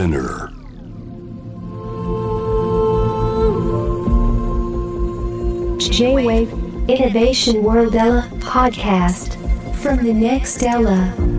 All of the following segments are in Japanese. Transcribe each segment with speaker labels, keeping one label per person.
Speaker 1: Spinner.
Speaker 2: J-Wave Innovation World Ella podcast from the next Ella.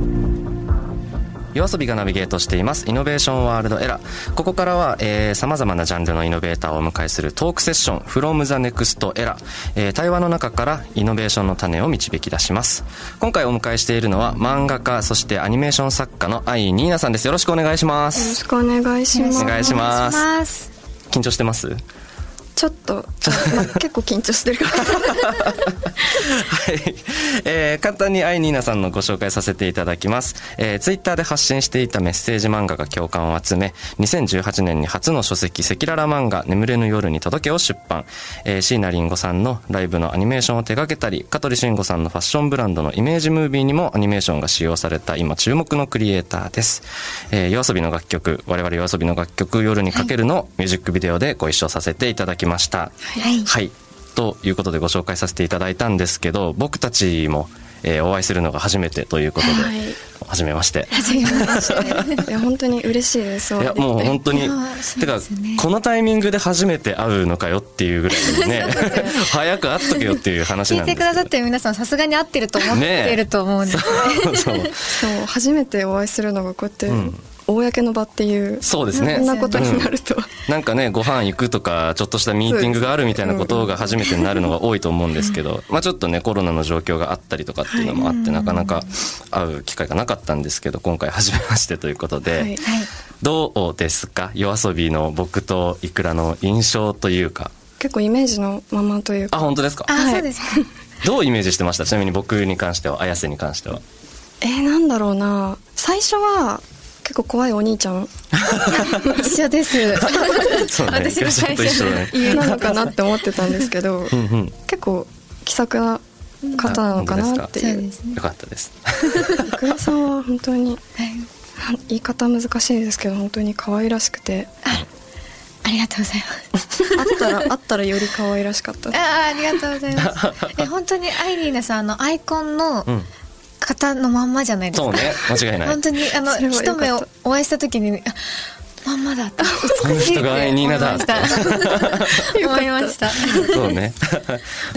Speaker 3: 夜遊びがナビゲートしています。イノベーションワールドエラーここからはさまざまなジャンルのイノベーターをお迎えするトークセッション from the next era、えー、対話の中からイノベーションの種を導き出します。今回お迎えしているのは漫画家そしてアニメーション作家の愛ニーナさんです。よろしくお願いします。
Speaker 4: よろしくお願いします。
Speaker 3: お願いします。緊張してます？
Speaker 4: ちょっと、まあ、結構緊張してるから
Speaker 3: はい、えー、簡単にアイニーナさんのご紹介させていただきます、えー、ツイッターで発信していたメッセージ漫画が共感を集め2018年に初の書籍赤裸々漫画眠れぬ夜に届けを出版、えー、椎名林檎さんのライブのアニメーションを手掛けたり香取慎吾さんのファッションブランドのイメージムービーにもアニメーションが使用された今注目のクリエイターです、えー、夜遊びの楽曲我々夜遊びの楽曲夜にかけるのミュージックビデオでご一緒させていただきました。
Speaker 4: はい、
Speaker 3: はい。ということでご紹介させていただいたんですけど僕たちも、えー、お会いするのが初めてということで、はい、初めまして。
Speaker 4: 初めまして。いや本当に嬉しいです。い
Speaker 3: やもう本当に、ね、てかこのタイミングで初めて会うのかよっていうぐらいね 早く会っとけよっていう話なんです
Speaker 5: 聞いてくださってる皆さんさすがに会ってると思ってると思うんで。すね
Speaker 4: そう。そう初めてお会いするのがこうやって、うん公の場っていう
Speaker 3: そうですね。
Speaker 4: そんなことになると、うん、
Speaker 3: なんかねご飯行くとかちょっとしたミーティングがあるみたいなことが初めてになるのが多いと思うんですけど、まあちょっとねコロナの状況があったりとかっていうのもあって、なかなか会う機会がなかったんですけど今回初めましてということで、はい、どうですか？夜遊びの僕といくらの印象というか。
Speaker 4: 結構イメージのままというか。
Speaker 3: あ本当ですか？
Speaker 5: あ、はい、そうです。
Speaker 3: どうイメージしてました？ちなみに僕に関しては綾瀬に関しては。
Speaker 4: えー、なんだろうな。最初は結構怖いお兄ちゃん。
Speaker 5: 一緒です。
Speaker 3: ね。私も最初
Speaker 4: 家なのかなって思ってたんですけど結構気さくな方なのかなっていう、ね、
Speaker 3: よかったです。
Speaker 4: 福田さんは本当に、言い方難しいですけど本当に可愛らしくて。
Speaker 5: ありがとうございます。
Speaker 4: あったらあったらより可愛らしかった
Speaker 5: あありがとうございます。え本当にアイリーナさんのアイコンの、うん方のまんまじゃないですか。
Speaker 3: そうね、間違いない。
Speaker 5: 本当にあの一目をお会いした時に。まんまだ。った
Speaker 3: 美しいって
Speaker 5: ニ
Speaker 3: ーナだ。
Speaker 5: 思いました。
Speaker 3: そうね。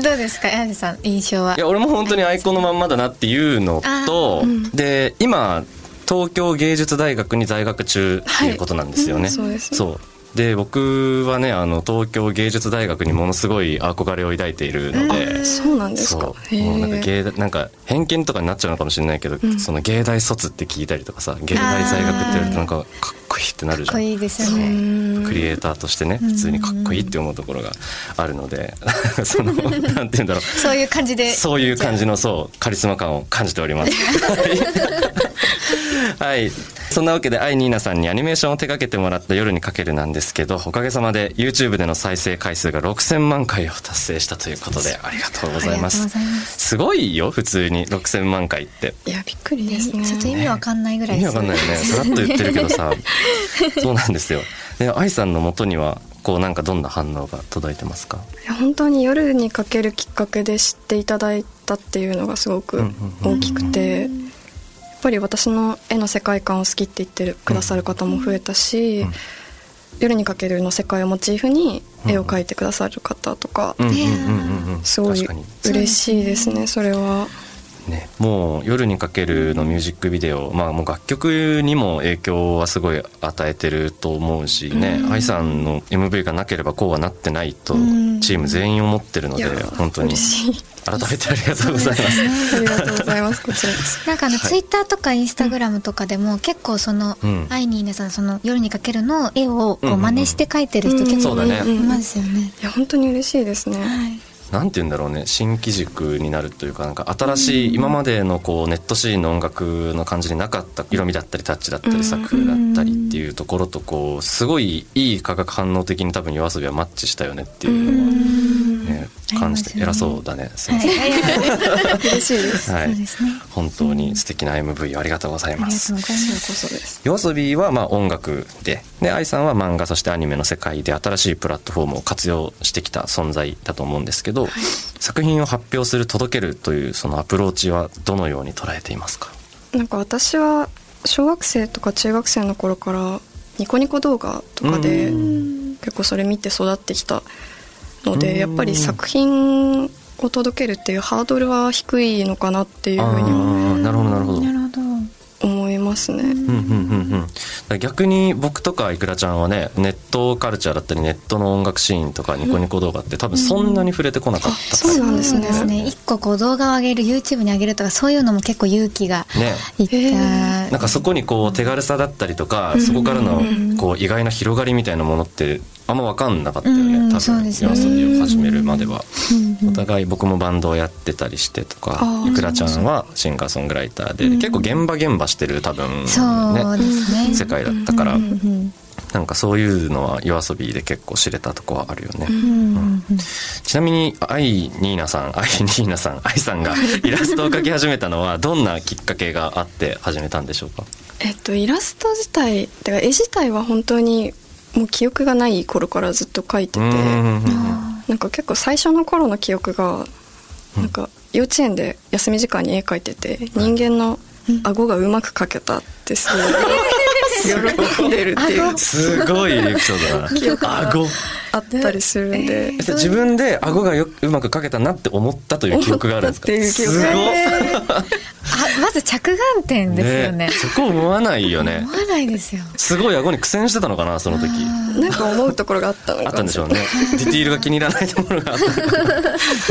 Speaker 5: どうですか柳さん印象は？い
Speaker 3: や俺も本当にアイコンのまんまだなっていうのと、うん、で今東京芸術大学に在学中っていうことなんですよね、はい。うん、そうで僕はねあの東京芸術大学にものすごい憧れを抱いているので。
Speaker 4: そうなんですか。
Speaker 3: もうなんか芸なんか偏見とかになっちゃうのかもしれないけど、うん、その芸大卒って聞いたりとかさ芸大在学って言われるとなんかかっこいいってなるじゃん。かっこ
Speaker 5: いいですよね。
Speaker 3: クリエイターとしてね普通にかっこいいって思うところがあるので その なんて言うんだろう。
Speaker 5: そういう感じで。
Speaker 3: そういう感じのそうカリスマ感を感じております はい。そんなわけでアイニーナさんにアニメーションを手掛けてもらった夜にかけるなんですけどおかげさまで YouTube での再生回数が6000万回を達成したということでありがとうございます。す。ごいよ普通に。6000万回って。
Speaker 4: いやびっくりですね。
Speaker 5: ちょっと意味わかんないぐらい、
Speaker 3: ね、意味わかんないよね。さらっと言ってるけどさ。そうなんですよ。で愛さんのもとにはこうなんかどんな反応が届いてますか？
Speaker 4: いや本当に夜にかけるきっかけで知っていただいたっていうのがすごく大きくて、ぱり私の絵の世界観を好きって言ってくださる方も増えたし、うん、夜にかけるの世界をモチーフに絵を描いてくださる方とか、すごい嬉しいですねそれは。
Speaker 3: ね、もう「夜にかける」のミュージックビデオ、まあ、もう楽曲にも影響はすごい与えてると思うしね、うん、愛さんの MV がなければこうはなってないとチーム全員思ってるので、うん、本当に改めてありがとうございます。
Speaker 4: ありがとうございます。こちらです。
Speaker 5: なんかあの、ツイッターとかインスタグラムとかでも、結構その、アイニーナさん、その夜にかけるの絵をこう真似して描いてる人結構いますよね。
Speaker 4: いや、本当に嬉しいですね。はい
Speaker 3: なんて言うんだろうね新機軸になるというかなんか新しい今までのこうネットシーンの音楽の感じになかった色味だったりタッチだったり作風だったりっていうところとこうすごいいい化学反応的に多分 YOASOBI はマッチしたよねっていうのは、ね、感じて偉そうだね。すみませ
Speaker 4: ん、嬉しいです、
Speaker 3: はい、本当に素敵な MV ありがとうございます。
Speaker 4: こそです。
Speaker 3: YOASOBI はまあ音楽で。で愛さんは漫画そしてアニメの世界で新しいプラットフォームを活用してきた存在だと思うんですけどはい、作品を発表する届けるというそのアプローチはどのように捉えていますか？
Speaker 4: なんか私は小学生とか中学生の頃からニコニコ動画とかで結構それ見て育ってきたのでやっぱり作品を届けるっていうハードルは低いのかなっていうふうには
Speaker 3: なるほどなるほど。
Speaker 4: 思いますね、うんうん
Speaker 3: うんうん、逆に僕とかいくらちゃんはねネットカルチャーだったりネットの音楽シーンとかニコニコ動画って多分そんなに触れてこなかった、
Speaker 4: そうなんです
Speaker 5: ね。一個こう動画を上げる YouTube に上げるとかそういうのも結構勇気がいった、
Speaker 3: ね、なんかそこにこう手軽さだったりとかそこからのこう意外な広がりみたいなものってあんま分かんなかったよね、多分。夜遊びを始めるまでは、お互い僕もバンドをやってたりしてとかいくらちゃんはシンガーソングライターで、結構現場現場してる多分ね世界だったから、なんかそういうのは夜遊びで結構知れたとこはあるよね、ちなみにアイニーナさん アイニーナさんアイさんが イラストを描き始めたのはどんなきっかけがあって始めたんでしょうか？
Speaker 4: えっとイラスト自体てか絵自体は本当にもう記憶がない頃からずっと書いててなんか結構最初の頃の記憶がなんか幼稚園で休み時間に絵描いてて人間の顎がうまく描けたってすごい 喜んでるっていう。
Speaker 3: すごいエピソードだな。
Speaker 4: 記憶があったりするんで、え
Speaker 3: ー、自分で顎がようまく描けたなって思ったという記憶があるんですか？っていう記憶すご
Speaker 5: あまず着眼点ですよね、ね、
Speaker 3: そこ思わないよね。
Speaker 5: 思わないですよ。
Speaker 3: すごい顎に苦戦してたのかなその時。
Speaker 4: なんか思うところがあったのか
Speaker 3: あったんでしょうね。ディティールが気に入らないところがあった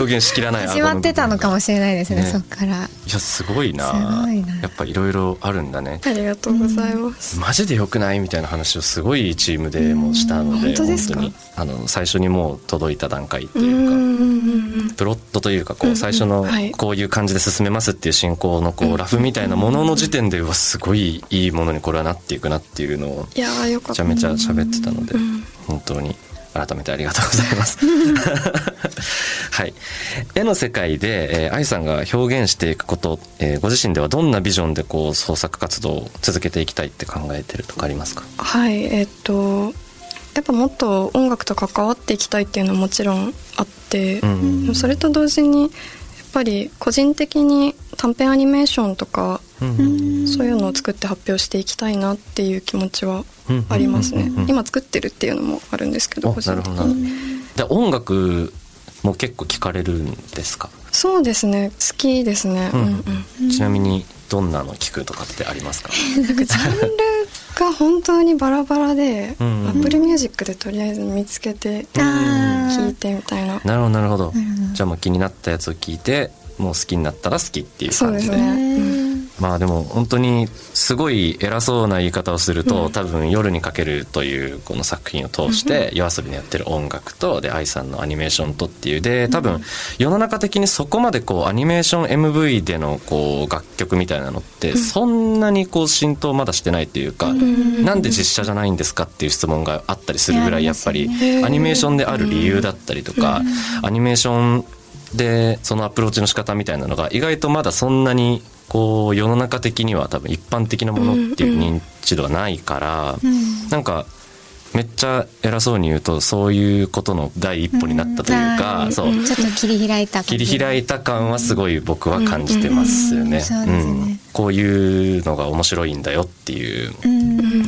Speaker 3: 表現しきらない。
Speaker 5: 始まってたのかもしれないですね、ね、そっから。いや
Speaker 3: すごいな。やっぱいろいろあるんだね。
Speaker 4: ありがとうございます、
Speaker 3: うん、マジでよくない？みたいな話をすごいチームでもしたので、
Speaker 4: 本当です
Speaker 3: か？あの最初にもう届いた段階っていうかプロットというかこう最初のこういう感じで進めますっていう進行のこうラフみたいなものの時点ではすごいいいものにこれはなっていくなっていうのをめちゃめちゃ喋ってたので本当に改めてありがとうございます。はい。絵の世界で、えー、愛さんが表現していくこと、えー、ご自身ではどんなビジョンでこう創作活動を続けていきたいって考えてるとかありますか？
Speaker 4: はい、えー、っと、やっぱもっと音楽と関わっていきたいっていうのはもちろんあって、うんうん、それと同時にぱり個人的に短編アニメーションとか、うん、そういうのを作って発表していきたいなっていう気持ちはありますね、今作ってるっていうのもあるんですけど個人的に。
Speaker 3: で音楽も結構聞かれるんですか？
Speaker 4: そうですね。好きですね、うん
Speaker 3: うん、ちなみにどんなの聞くとかってありますか？
Speaker 4: なんかジャンルが本当にバラバラで、うん、 Apple Music でとりあえず見つけて聞いてみたいな、
Speaker 3: なるほどなるほど、じゃあもう気になったやつを聞いてもう好きになったら好きっていう感じで。まあでも本当にすごい偉そうな言い方をすると、多分「夜にかける」というこの作品を通して夜遊びでやってる音楽とで愛さんのアニメーションとっていうで多分世の中的にそこまでこうアニメーション MV でのこう楽曲みたいなのってそんなにこう浸透まだしてないというか、なんで実写じゃないんですかっていう質問があったりするぐらいやっぱりアニメーションである理由だったりとか、アニメーションでそのアプローチの仕方みたいなのが意外とまだそんなにこう世の中的には多分一般的なものっていう認知度はないから、うん、なんかめっちゃ偉そうに言うとそういうことの第一歩になったというか、
Speaker 5: うん、
Speaker 3: そう、
Speaker 5: ちょっと切り開いた
Speaker 3: 切り開いた感はすごい僕は感じてますよね。こういうのが面白いんだよっていう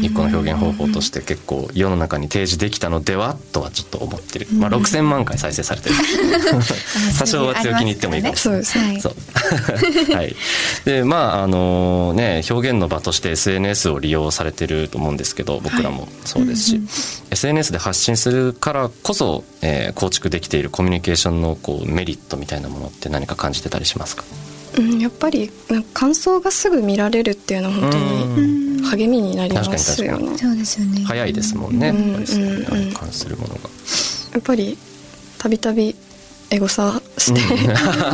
Speaker 3: 一個の表現方法として結構世の中に提示できたのではとはちょっと思ってる、まあ、6,000万回再生されてる。多少は強気に言ってもいいかもしれない。はい、でまああのね表現の場として SNS を利用されてると思うんですけど僕らもそうですし、SNS で発信するからこそ、えー、構築できているコミュニケーションのこうメリットみたいなものって何か感じてたりしますか？
Speaker 4: うん、やっぱり感想がすぐ見られるっていうのは本当に励みになりますよね。
Speaker 5: そうですよね。
Speaker 3: 早いですもんね。やっぱりそういう関するものが。
Speaker 4: やっぱりたびたびエゴサして、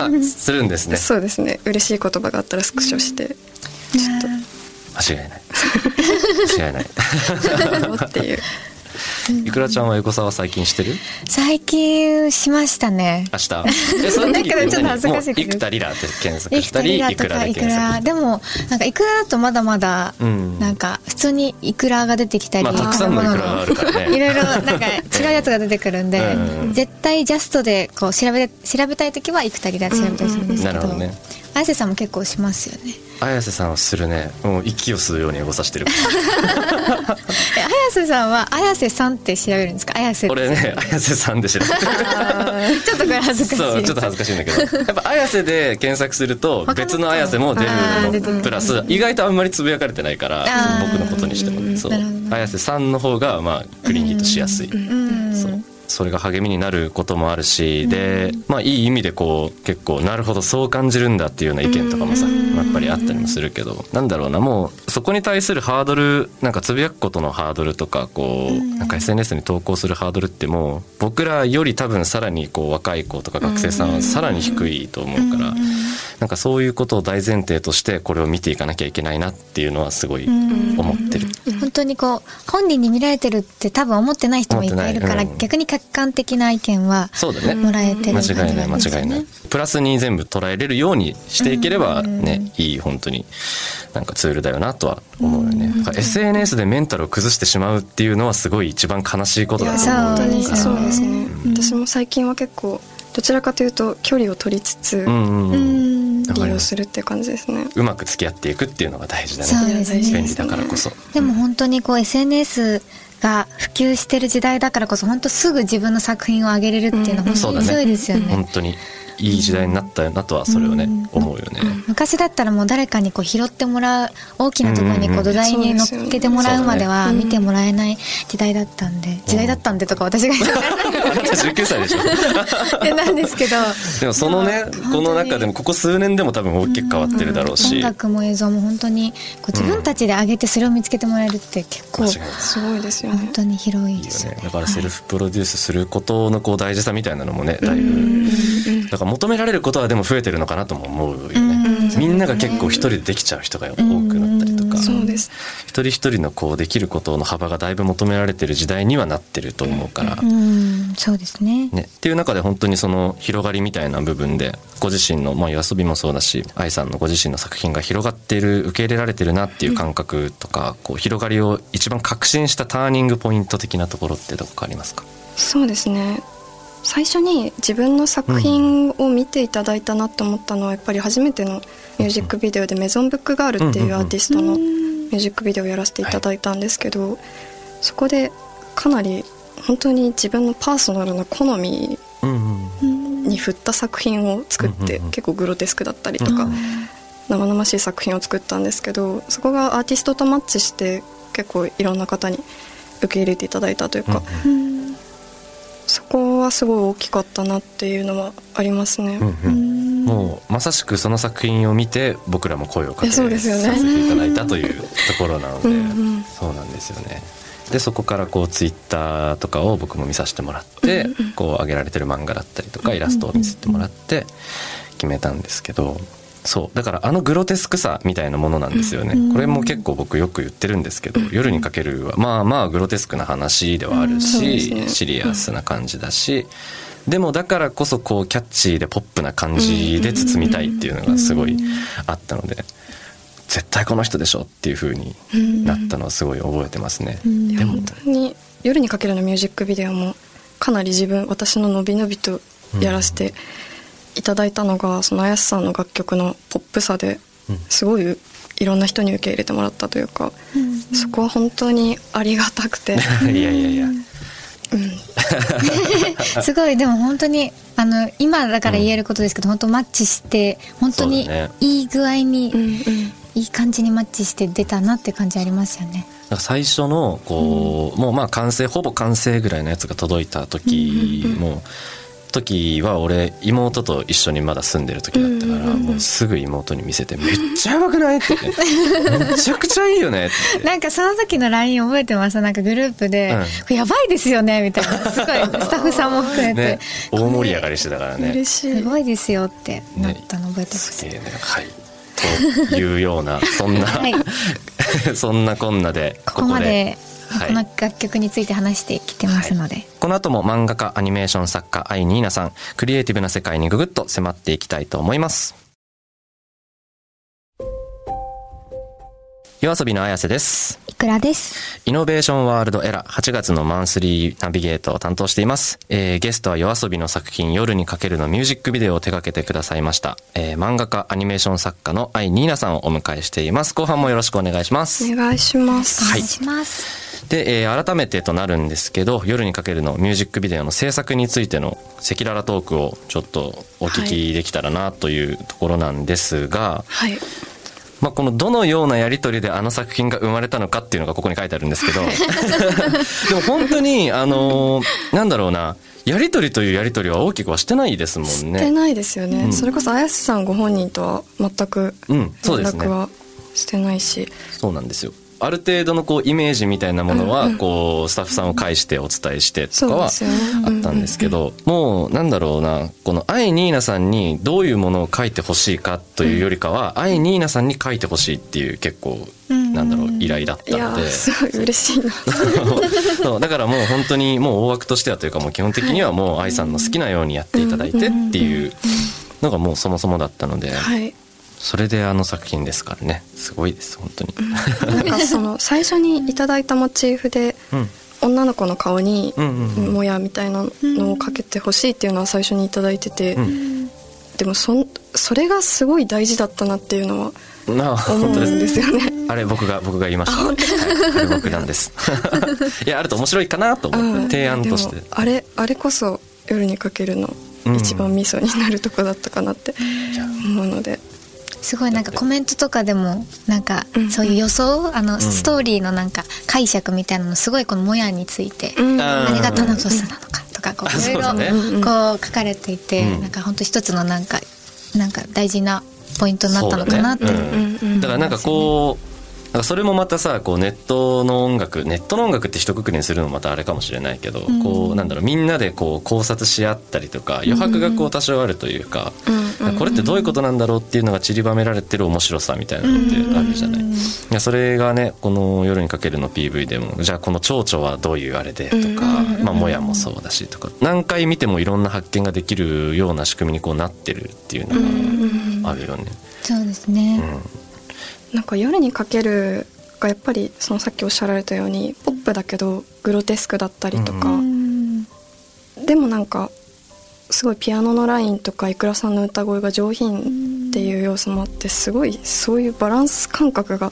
Speaker 3: うん、するんですね。
Speaker 4: そうですね。嬉しい言葉があったらスクショして、ちょっと
Speaker 3: 間違いない。間違いない。
Speaker 4: っていう。
Speaker 3: いくらちゃんはエゴサは最近してる？
Speaker 5: 最近しましたね。
Speaker 3: 明日？えその時
Speaker 5: ちょっと恥ずかしい
Speaker 3: いくたリラって検索したりいくらで検索。
Speaker 5: でもなんかいくらだとまだまだ、なんか普通にいくらが出てきたり、まあ、
Speaker 3: たくさんのいくらがあるからね。
Speaker 5: いろいろなんか違うやつが出てくるんで、絶対ジャストでこう調べ調べたい時はいくたリラで調べたりするんですけど、なるほどね。綾瀬さんも結構しますよね
Speaker 3: 綾瀬さんはするね。もう息を吸うようにエゴサしてる。
Speaker 5: 綾瀬瀬さんは綾瀬さんって調べるんですか？綾瀬
Speaker 3: 俺ね綾瀬さんで調べてる
Speaker 5: ちょっとこれ恥ずかしい。
Speaker 3: そうちょっと恥ずかしいんだけど。やっぱ綾瀬で検索すると別の綾瀬も出るの。プラス意外とあんまりつぶやかれてないから僕のことにしても。そう。綾瀬さんの方がまあクリーンヒットしやすい、そうそれが励みになることもあるし、で、まあいい意味でこう結構なるほどそう感じるんだっていうような意見とかもさ、やっぱりあったりもするけど、なんだろうな、もうそこに対するハードル、なんかつぶやくことのハードルとか、こう、なんか SNS に投稿するハードルってもう僕らより多分さらにこう若い子とか学生さんはさらに低いと思うから、なんかそういうことを大前提としてこれを見ていかなきゃいけないなっていうのはすごい思ってる。
Speaker 5: 本当にこう、本人に見られてるって多分思ってない人もいっぱいいるから、逆に客観的な意見はもらえてる、
Speaker 3: 間違いない間違いない。プラスに全部捉えれるようにしていければね、いい本当になんかツールだよなとは思うよね、うん、SNS でメンタルを崩してしまうっていうのはすごい一番悲しいことだと思う。
Speaker 4: 本当にそうですね、私も最近は結構どちらかというと距離を取りつつ、利用するっていう感じですね。
Speaker 3: うまく付き合っていくっていうのが大事だね。ね。便利だからこそ。
Speaker 5: でも本当にこう SNS が普及してる時代だからこそ本当すぐ自分の作品を上げれるっていうのは本当に強いですよね。
Speaker 3: 本当にいい時代になったよなとはそれをね、うん、思うよね、
Speaker 5: 昔だったらもう誰かにこう拾ってもらう大きなところにこう土台に乗っけてもらうまでは見てもらえない時代だったんで、時代だったんでとか私が言
Speaker 3: った19歳でしょ。
Speaker 5: なんですけど。
Speaker 3: でもそのねこの中でもここ数年でも多分大きく変わってるだろうし、
Speaker 5: 音楽も映像も本当にこう自分たちで上げてそれを見つけてもらえるって結構す
Speaker 4: ごいですよね。
Speaker 5: 本当に広いですよね。
Speaker 3: だからセルフプロデュースすることのこう大事さみたいなのもねだいぶだから求められることはでも増えてるのかなとも思うよね、みんなが結構一人でできちゃう人が多くなったりとか、
Speaker 4: そうです。
Speaker 3: 一人一人のこうできることの幅がだいぶ求められてる時代にはなってると思うから、
Speaker 5: そうですね。
Speaker 3: ね。っていう中で本当にその広がりみたいな部分でご自身の、まあ、夜遊びもそうだし愛さんのご自身の作品が広がっている受け入れられてるなっていう感覚とか、こう広がりを一番確信したターニングポイント的なところってどこかありますか？
Speaker 4: そうですね最初に自分の作品を見ていただいたなと思ったのはやっぱり初めてのミュージックビデオで「メゾンブックガール」っていうアーティストのミュージックビデオをやらせていただいたんですけど、そこでかなり本当に自分のパーソナルな好みに振った作品を作って結構グロテスクだったりとか生々しい作品を作ったんですけどそこがアーティストとマッチして結構いろんな方に受け入れていただいたというか。そこはすごい大きかったなっていうのはありますね、うんう
Speaker 3: ん、もうまさしくその作品を見て僕らも声をかけさせていただいたというところなのでうん、そうなん。ですよねでそこからこうツイッターとかを僕も見させてもらって、こう上げられてる漫画だったりとかイラストを見せてもらって決めたんですけどそう。だからあのグロテスクさみたいなものなんですよね、これも結構僕よく言ってるんですけど「夜にかけるは」まあまあグロテスクな話ではあるし、ね、シリアスな感じだし、でもだからこそこうキャッチーでポップな感じで包みたいっていうのがすごいあったので。絶対この人でしょっていうふうになったのはすごい覚えてますね。
Speaker 4: でも本当に夜にかけるのミュージックビデオもかなり自分私ののびのびとやらせていただいたのがその綾瀬さんの楽曲のポップさですごいいろんな人に受け入れてもらったというか、うん、そこは本当にありがたくて。
Speaker 3: いやいやいや、
Speaker 5: うん、すごいでも本当にあの今だから言えることですけど、うん、本当マッチして本当にいい具合に、ね、いい感じにマッチして出たなって感じありますよね。
Speaker 3: 最初のこう、もうまあ完成ほぼ完成ぐらいのやつが届いた時も、時は俺妹と一緒にまだ住んでる時だったから、もうすぐ妹に見せて「めっちゃやばくない?」って、ね「めちゃくちゃいいよね」って。
Speaker 5: なんかその時の LINE 覚えてます？なんかグループで「うん、やばいですよね」みたいな。すごい スタッフさんも含めて、ね、
Speaker 3: 大盛り上がりしてたからね。
Speaker 5: すごいですよってなったの覚えてます、
Speaker 3: ね、すげえねはい。というようなそんな、はい、そんなこんなで
Speaker 5: ここまではい、この楽曲について話してきてますので、はい、
Speaker 3: この後も漫画家アニメーション作家愛ニーナさんクリエイティブな世界にぐぐっと迫っていきたいと思います夜遊びの綾瀬です。
Speaker 5: いくらです？
Speaker 3: イノベーションワールドエラ8月のマンスリーナビゲートを担当しています。えー、ゲストは夜遊びの作品夜にかけるのミュージックビデオを手掛けてくださいました。えー、漫画家アニメーション作家の愛ニーナさんをお迎えしています。後半もよろしくお願いします。
Speaker 4: お願いします。
Speaker 5: はい。お願いします。
Speaker 3: で、えー改めてとなるんですけど「夜にかける」のミュージックビデオの制作についての赤裸々トークをちょっとお聞きできたらなというところなんですが、
Speaker 4: はい。
Speaker 3: まあ、このどのようなやり取りであの作品が生まれたのかっていうのがここに書いてあるんですけど でも本当にあのーなんだろうなやり取りというやり取りは大きくはしてないですもん
Speaker 4: して
Speaker 3: ね。
Speaker 4: ないですよね、
Speaker 3: うん。
Speaker 4: それこそ綾瀬さんご本人とは全く
Speaker 3: うん、
Speaker 4: 連絡はしてないし、
Speaker 3: そうなんですよある程度のこうイメージみたいなものはこうスタッフさんを介してお伝えしてとかはあったんですけどもうなんだろうなこの愛ニーナさんにどういうものを書いてほしいかというよりかは愛ニーナさんに書いてほしいっていう結構
Speaker 5: うん
Speaker 3: なんだろう依頼だったので。
Speaker 4: すごい嬉しいな。
Speaker 3: そ うだからもう本当にもう大枠としてはというかもう基本的にはもう愛さんの好きなようにやっていただいてっていうのがもうそもそもだったので
Speaker 4: はい
Speaker 3: それであの作品ですからね。すごいです本当に。
Speaker 4: なんかその最初にいただいたモチーフで
Speaker 3: うん。
Speaker 4: 女の子の顔に
Speaker 3: うんうんうん。
Speaker 4: もやみたいなのをかけてほしいっていうのは最初にいただいてて、
Speaker 3: うん。
Speaker 4: でもそんそれがすごい大事だったなっていうのは思うん
Speaker 3: 本当です
Speaker 4: よね。
Speaker 3: あれ僕が僕が言いました。はい、僕なんです。いやあると面白いかなと思
Speaker 4: うん。
Speaker 3: って提案として。
Speaker 4: あれあれこそ夜にかけるの
Speaker 3: うん。
Speaker 4: 一番ミソになるとこだったかなって思うので、
Speaker 5: すごいなんかコメントとかでもなんか
Speaker 4: うん
Speaker 5: そういう予想あの
Speaker 3: ん。
Speaker 5: ストーリーのなんか解釈みたいなのすごいこの「もや」について
Speaker 4: うん。
Speaker 3: あー。
Speaker 5: 何がタナトスなのかとかこ
Speaker 3: あ
Speaker 5: ういろいろこう書かれていて
Speaker 3: うん。
Speaker 5: なんか本当一つのなんかなんか大事なポイントになったのかなって。
Speaker 3: そうだね。
Speaker 4: うんうん。
Speaker 3: だからなんかこうかそれもまたさこうネットの音楽ネットの音楽って一括りにするのもまたあれかもしれないけど、
Speaker 5: ん。
Speaker 3: こうなんだろうみんなでこう考察し合ったりとか余白がこう多少あるというか、
Speaker 4: うんうん
Speaker 3: これってどういうことなんだろうっていうのが散りばめられてる面白さみたいなのってあるじゃない？いやそれがねこの「夜にかける」の PV でもじゃあこの蝶々はどういうあれでとか、
Speaker 4: うん
Speaker 3: まあ、もやもそうだしとか何回見てもいろんな発見ができるような仕組みにこうなってるっていうのがあるよね。
Speaker 5: そうですね
Speaker 4: なんか夜にかけるがやっぱりそのさっきおっしゃられたようにポップだけどグロテスクだったりとか、
Speaker 5: うん。
Speaker 4: でもなんかすごいピアノのラインとかいくらさんの歌声が上品っていう要素もあってすごいそういうバランス感覚が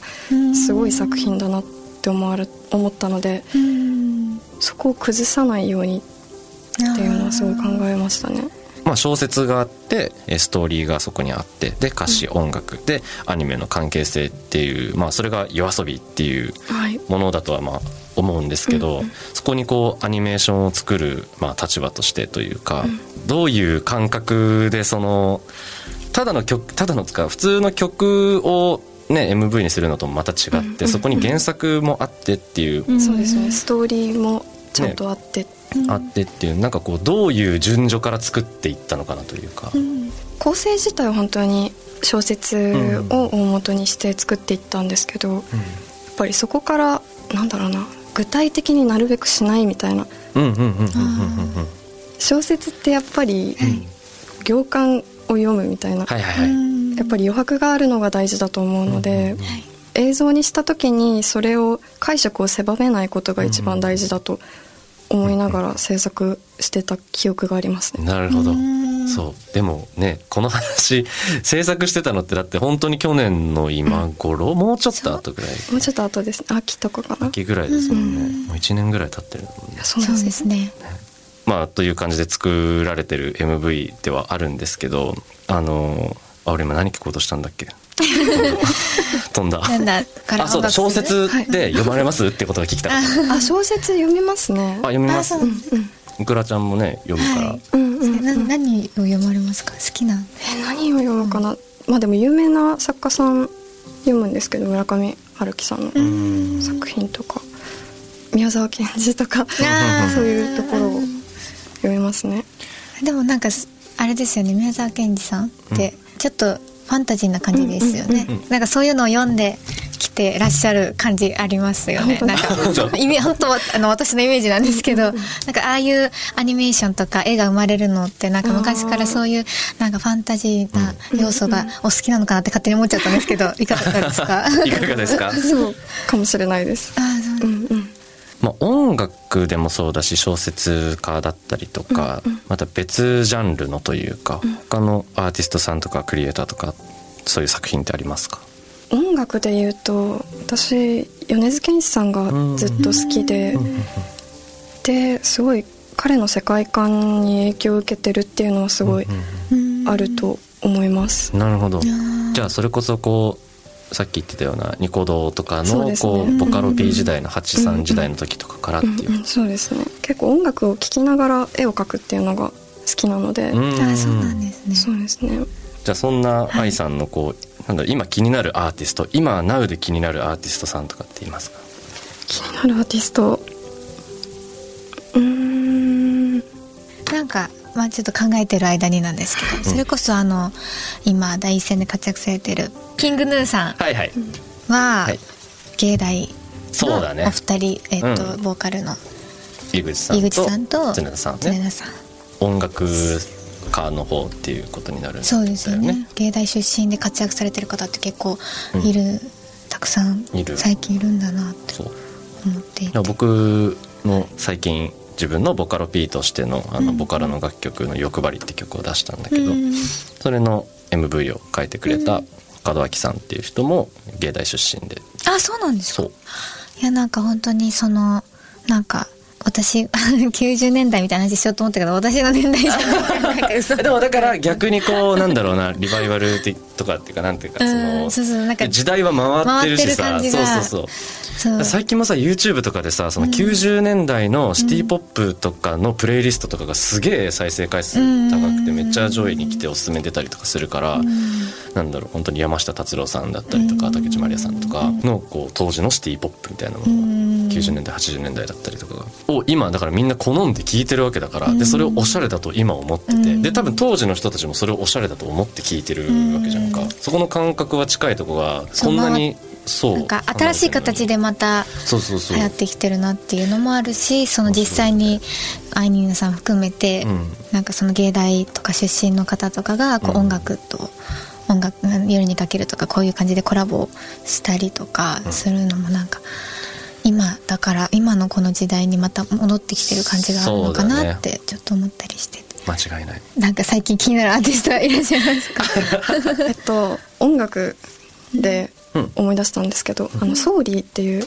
Speaker 4: すごい作品だなって思われ思ったので
Speaker 5: うん。
Speaker 4: そこを崩さないようにっていうのはすごい考えましたね。
Speaker 3: まあ、小説があってえストーリーがそこにあってで歌詞、音楽でアニメの関係性っていう、まあ、それが夜遊びっていう
Speaker 4: はい。
Speaker 3: ものだとはまあ思うんですけど、そこにこうアニメーションを作る、まあ、立場としてというか、どういう感覚でそのただの曲ただのつか普通の曲をね MV にするのともまた違って、そこに原作もあってっていう、
Speaker 4: そうですね。ストーリーもちゃんとあって、
Speaker 3: あってっていうなんかこうどういう順序から作っていったのかなというか。
Speaker 4: 構成自体は本当に小説を大元にして作っていったんですけど、やっぱりそこからなんだろうな具体的になるべくしないみたいな。
Speaker 3: うんうんうんうんうんうん。うん
Speaker 4: 小説ってやっぱり行間を読むみたいな、
Speaker 3: はいはいはい。
Speaker 4: やっぱり余白があるのが大事だと思うので、映像にした時にそれを解釈を狭めないことが一番大事だと思いながら制作してた記憶がありますね。
Speaker 3: なるほど。そう。でもね、この話、制作してたのってだって本当に去年の今頃、もうちょっと後ぐらい。
Speaker 4: もうちょっと後ですね秋とかかな。
Speaker 3: 秋ぐらいですもんね。もう1年ぐらい経ってるもんね。
Speaker 5: そうですね
Speaker 3: まあ、という感じで作られてる MV ではあるんですけど、あの、あ、俺今何聞こうとしたんだっけ？飛んだ。
Speaker 5: なんだから
Speaker 3: あ、そうだ、小説で読まれますってことが聞きたかった。
Speaker 4: あ小説読みますね。
Speaker 3: あ、読みます。
Speaker 5: あそう。
Speaker 4: うん
Speaker 3: いくらちゃんもね、読むから。
Speaker 5: はい。
Speaker 4: うんうんうん。
Speaker 5: な何を読まれますか？好きな。
Speaker 4: え何を読むかな、まあでも有名な作家さん読むんですけど村上春樹さんの作品とか。宮沢賢治とか。
Speaker 5: ー。
Speaker 4: そういうところを読みますね。
Speaker 5: でもなんかすあれですよね宮沢賢治さんってちょっとファンタジーな感じですよね、なんかそういうのを読んできてらっしゃる感じありますよね。なんか意味 本当はあの私のイメージなんですけどなんかああいうアニメーションとか絵が生まれるのってなんか昔からそういうなんかファンタジーな要素がお好きなのかなって勝手に思っちゃったんですけどいかがですか？
Speaker 3: いかがですか？
Speaker 4: そう。かもしれないです。
Speaker 5: あーそう。
Speaker 4: うんうん
Speaker 3: まあ、音楽でもそうだし小説家だったりとか、また別ジャンルのというか、他のアーティストさんとかクリエイターとかそういう作品ってありますか？
Speaker 4: 音楽で言うと私米津玄師さんがずっと好きで、ですごい彼の世界観に影響を受けてるっていうのはすごいあると思います。
Speaker 3: なるほど。じゃあそれこそこうさっき言ってたようなニコ動とかのこう、ボカロ P 時代の83時代の時とかからっていう、
Speaker 4: そうですね。結構音楽を聴きながら絵を描くっていうのが好きなので、
Speaker 5: あそうなんですね。
Speaker 4: そうですね。
Speaker 3: じゃあそんな愛さんのこう、はい、なんだ今気になるアーティスト今 Now で気になるアーティストさんとかって言いますか？
Speaker 4: 気になるアーティスト。うん。
Speaker 5: なんかまあちょっと考えてる間になんですけど、うん、それこそあの今第一線で活躍されてるキングヌーさんは、はい。はい、芸大のお二人、えーと、うん、ボーカルの
Speaker 3: 井口さんと井口さんと常田さん、ね、さん。音楽家の方っていうことになるんだよね。
Speaker 5: そうですよね。芸大出身で活躍されてる方って結構いる、うん、たくさん最近いるんだなって思っていて。
Speaker 3: 僕の最近自分のボカロ P としてのあのボカロの楽曲の「欲張り」って曲を出したんだけど、うん、それの MV を書いてくれた門脇さんっていう人も芸大出身で。
Speaker 5: あそうなんですか？いやなんか本当にそのなんか私 90年代みたいな話しようと思ったけど私の年代じゃ
Speaker 3: でもだから逆にこうなんだろうなリバイバルとかっていうかなんていうかそのそうそうなんか時代は回ってるしさそうそうそう。最近もさ YouTube とかでさその90年代のシティ・ポップとかのプレイリストとかがすげえ再生回数高くてめっちゃ上位に来ておすすめ出たりとかするからなんだろう本当に山下達郎さんだったりとか竹内まりやさんとかのこう当時のシティ・ポップみたいなものが90年代80年代だったりとかを今だからみんな好んで聞いてるわけだからでそれをおしゃれだと今思っててで多分当時の人たちもそれをおしゃれだと思って聞いてるわけじゃんかそこの感覚は近いとこがこんなに。
Speaker 5: そうなんか新しい形でまた流行ってきてるなっていうのもあるしその実際にアイニーナさん含めて、うん、なんかその芸大とか出身の方とかがこう音楽と音楽夜にかけるとかこういう感じでコラボしたりとかするのもなんか。今だから今のこの時代にまた戻ってきてる感じがあるのかなってちょっと思ったりして、
Speaker 3: 間違いない。
Speaker 5: なんか最近気になるアーティストはいらっしゃいますか？
Speaker 4: えっと音楽で思い出したんですけど、うん、あのソーリーっていう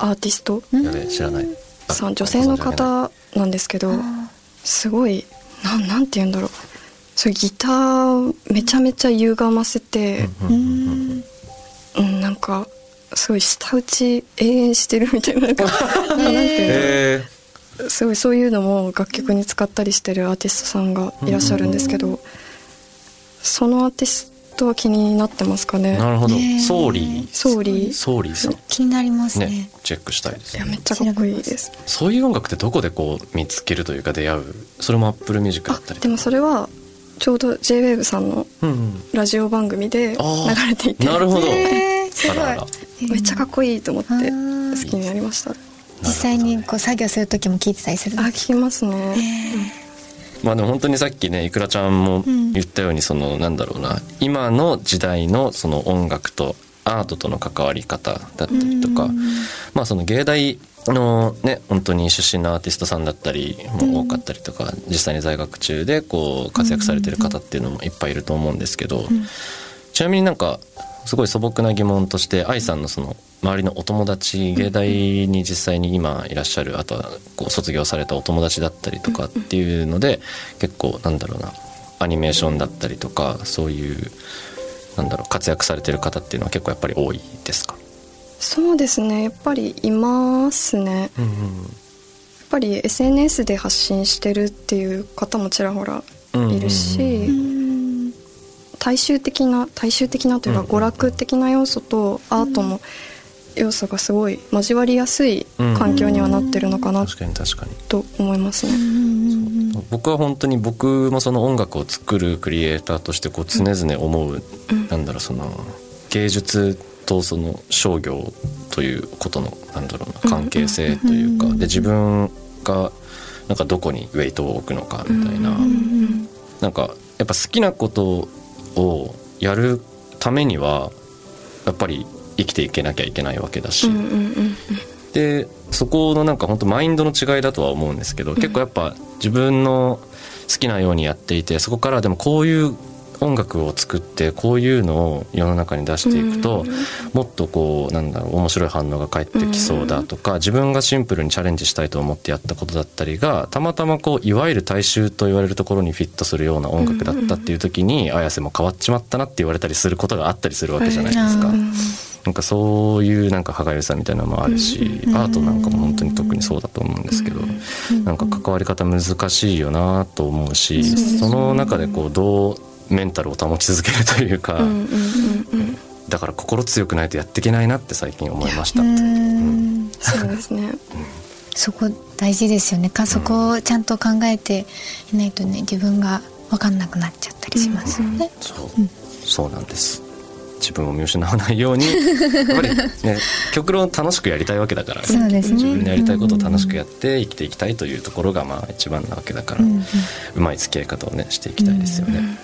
Speaker 4: アーティスト、
Speaker 3: うん、知らない。
Speaker 4: さ女性の方なんですけどすごいなんなんて言うんだろう。そうギターめちゃめちゃ歪ませて、うん、うん、なんかすごい舌打ち永遠してるみたいななんかなんていうのすごいそういうのも楽曲に使ったりしてるアーティストさんがいらっしゃるんですけど、そのアーティストは気になってますかね？
Speaker 3: なるほど。ソーリー。
Speaker 4: ソーリー。
Speaker 3: ソーリーさん。
Speaker 5: 気になりますね、
Speaker 3: ね、チェックしたいです、
Speaker 4: ね、いやめっちゃかっこいいです。
Speaker 3: そういう音楽ってどこでこう見つけるというか出会うそれも Apple Music だったり
Speaker 4: でもそれはちょうど J-WAVE さんのラジオ番組で流れていて、
Speaker 3: うんうん、なるほど、
Speaker 4: えー、すごいめっちゃかっこいいと思って好きになりました
Speaker 5: 実際にこう作業する時も聞いてたりする
Speaker 4: あ聞きますね、え。ー
Speaker 3: まあでも本当にさっきねいくらちゃんも言ったようにそのなんだろうな。今の時代のその音楽とアートとの関わり方だったりとか、まあその芸大のね本当に出身のアーティストさんだったりも多かったりとか、実際に在学中でこう活躍されてる方っていうのもいっぱいいると思うんですけど、ちなみになんかすごい素朴な疑問として愛さんのその周りのお友達芸大に実際に今いらっしゃるあとはこう卒業されたお友達だったりとかっていうので結構なんだろうなアニメーションだったりとかそういうなんだろう活躍されてる方っていうのは結構やっぱり多いですか？
Speaker 4: そうですね。やっぱりいますね、うんうん、やっぱり SNS で発信してるっていう方もちらほらいるし、うんうん大衆的な大衆的なというか娯楽的な要素とアートの要素がすごい交わりやすい環境にはなってるのかな確かに確かに。と思いますね。
Speaker 3: 僕は本当に僕もその音楽を作るクリエイターとしてこう常々思う、うん、なんだろうその芸術とその商業ということのなんだろうな関係性というか、で自分がなんかどこにウェイトを置くのかみたいな、なんかやっぱ好きなことをやるためにはやっぱり生きていけなきゃいけないわけだし、でそこのなんか本当マインドの違いだとは思うんですけど、結構やっぱ自分の好きなようにやっていてそこからでもこういう音楽を作ってこういうのを世の中に出していくと、もっとこうなんだろう面白い反応が返ってきそうだとか、自分がシンプルにチャレンジしたいと思ってやったことだったりがたまたまこういわゆる大衆と言われるところにフィットするような音楽だったっていう時に、綾瀬も変わっちまったなって言われたりすることがあったりするわけじゃないですか。なんかそういうなんか歯がゆさみたいなのもあるし、アートなんかも本当に特にそうだと思うんですけど、なんか関わり方難しいよなと思うし、その中でこうどうメンタルを保ち続けるというか、だから心強くないとやっていけないなって最近思いました。
Speaker 4: そうですね。
Speaker 5: そこ大事ですよね。かそこをちゃんと考えていないとね自分が分かんなくなっちゃったりしますよね。
Speaker 3: そう、そうなんです。自分を見失わないように。やっぱりね極論楽しくやりたいわけだから。
Speaker 5: そうです、ね、自
Speaker 3: 分のやりたいことを楽しくやって生きていきたいというところがまあ一番なわけだから、うんうん、うまい付き合い方をねしていきたいですよね。うんうん、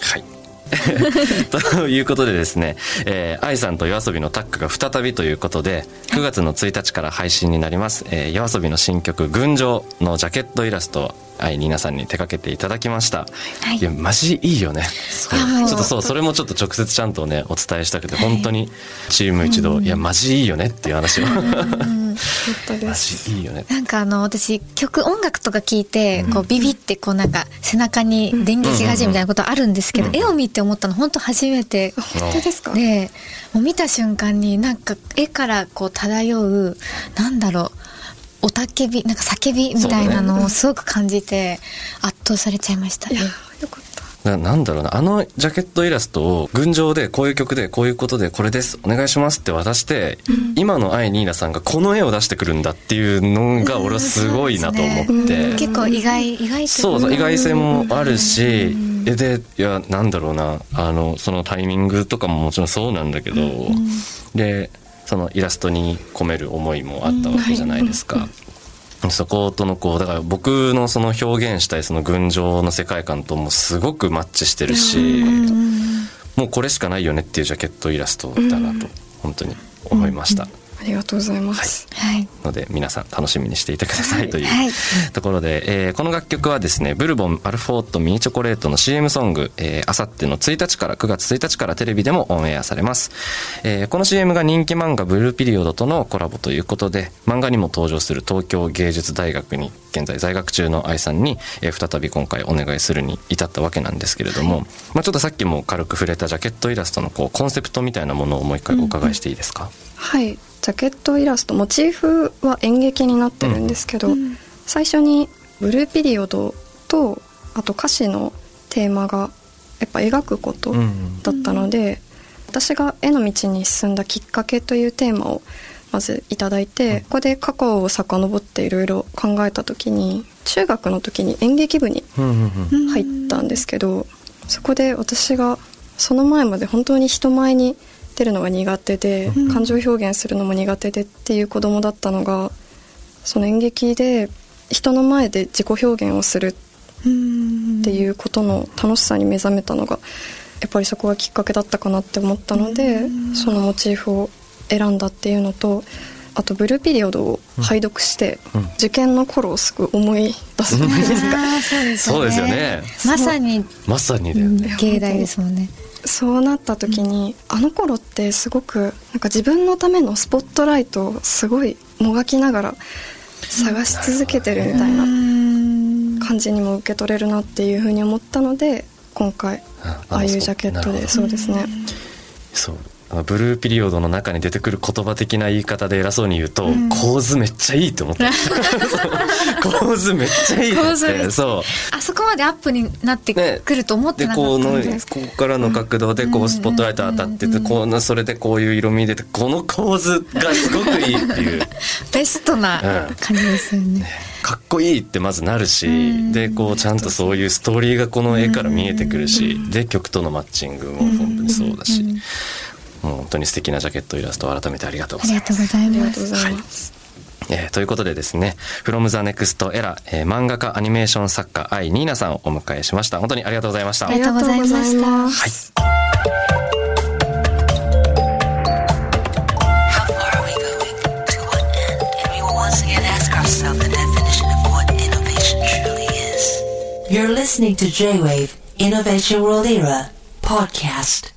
Speaker 3: はい。ということでですね、えー、愛さんと夜遊びのタッグが再びということで、9月の1日から配信になります、えー、夜遊びの新曲、群青のジャケットイラストはい、ニーナさんに手掛けていただきました。はい、いや、マジいいよね。ちょっとそう、それもちょっと直接ちゃんとね、お伝えしたくて、本当にチーム一同、いや、マジいいよねっていう話を。マジいいよね。
Speaker 5: なんかあの、私、曲、音楽とか聞いて、こう、ビビって、こう、なんか、背中に電撃が始めみたいなことあるんですけど、絵を見て思ったの、本当初めて。
Speaker 4: 本当ですか？
Speaker 5: で、もう見た瞬間になんか、絵からこう、漂う、なんだろう、おたけびなんか叫びみたいなのをすごく感じて圧倒されちゃいました。ね。よかっ
Speaker 3: たなんだろうな。あのジャケットイラストを群青でこういう曲でこういうことでこれです。お願いしますって渡して、うん、今の愛ニーナさんがこの絵を出してくるんだっていうのが俺はすごいなと思って、うんね。
Speaker 5: うん、結構意外意外
Speaker 3: そうそう意外性もあるし、うん、でいやなんだろうな。あのそのタイミングとかももちろんそうなんだけど、でそのイラストに込める思いもあったわけじゃないですか。そことのこうだから僕のその表現したいその群青の世界観ともすごくマッチしてるしもうこれしかないよねっていうジャケットイラストだなと本当に思いました。
Speaker 4: ありがとうございます。
Speaker 3: はい。ので皆さん楽しみにしていてくださいという、はい、ところで、えー、この楽曲はですね、ブルボンアルフォートミニチョコレートの CM ソング、えー、あさっての1日から9月1日からテレビでもオンエアされます。えー、この CM が人気漫画ブルーピリオドとのコラボということで、漫画にも登場する東京芸術大学に現在在学中の愛さんに、えー、再び今回お願いするに至ったわけなんですけれども、はい、まあちょっとさっきも軽く触れたジャケットイラストのこうコンセプトみたいなものをもう一回お伺いしていいですか、うん、
Speaker 4: はいジャケットイラストモチーフは演劇になってるんですけど、うん、最初にブルーピリオドとあと歌詞のテーマがやっぱ描くことだったので、うん、私が絵の道に進んだきっかけというテーマをまずいただいて、うん、ここで過去を遡っていろいろ考えた時に中学の時に演劇部に入ったんですけど、そこで私がその前まで本当に人前に出るのが苦手で、うん、感情表現するのも苦手でっていう子供だったのがその演劇で人の前で自己表現をするっていうことの楽しさに目覚めたのがやっぱりそこがきっかけだったかなって思ったのでそのモチーフを選んだっていうのとあとブルーピリオドを拝読して、うん、受験の頃をすぐ思い出すじゃないです
Speaker 3: か。そうですよね。
Speaker 5: まさに
Speaker 3: まさにだよね。
Speaker 5: 芸大ですもんね。
Speaker 4: そうなった時に、うん、あの頃ってすごくなんか自分のためのスポットライトをすごいもがきながら探し続けてるみたいな感じにも受け取れるなっていうふうに思ったので今回ああいうジャケットでそうですね。
Speaker 3: そう。ブルーピリオドの中に出てくる言葉的な言い方で偉そうに言うと、うん、構図めっちゃいいと思った 構図めっちゃいいってそう。
Speaker 5: あそこまでアップになってくると思ってなかったんで、
Speaker 3: ね、ここからの角度でこうスポットライト当たってて、こうそれでこういう色味出てこの構図がすごくいいっていう。
Speaker 5: ベストな感じですよね、ね。
Speaker 3: かっこいいってまずなるし、でこうちゃんとそういうストーリーがこの絵から見えてくるし、で曲とのマッチングも本当にそうだし、もう本当に素敵なジャケットイラストを改めてありがとうございます。ありがとうございます。えー、ということでですね、from the next era、えー、漫画家アニメーション作家愛ニーナさんをお迎えしました。本当にありがとうございました。
Speaker 5: ありがとうございました。はい。
Speaker 2: You're listening to J-Wave Innovation World Era podcast.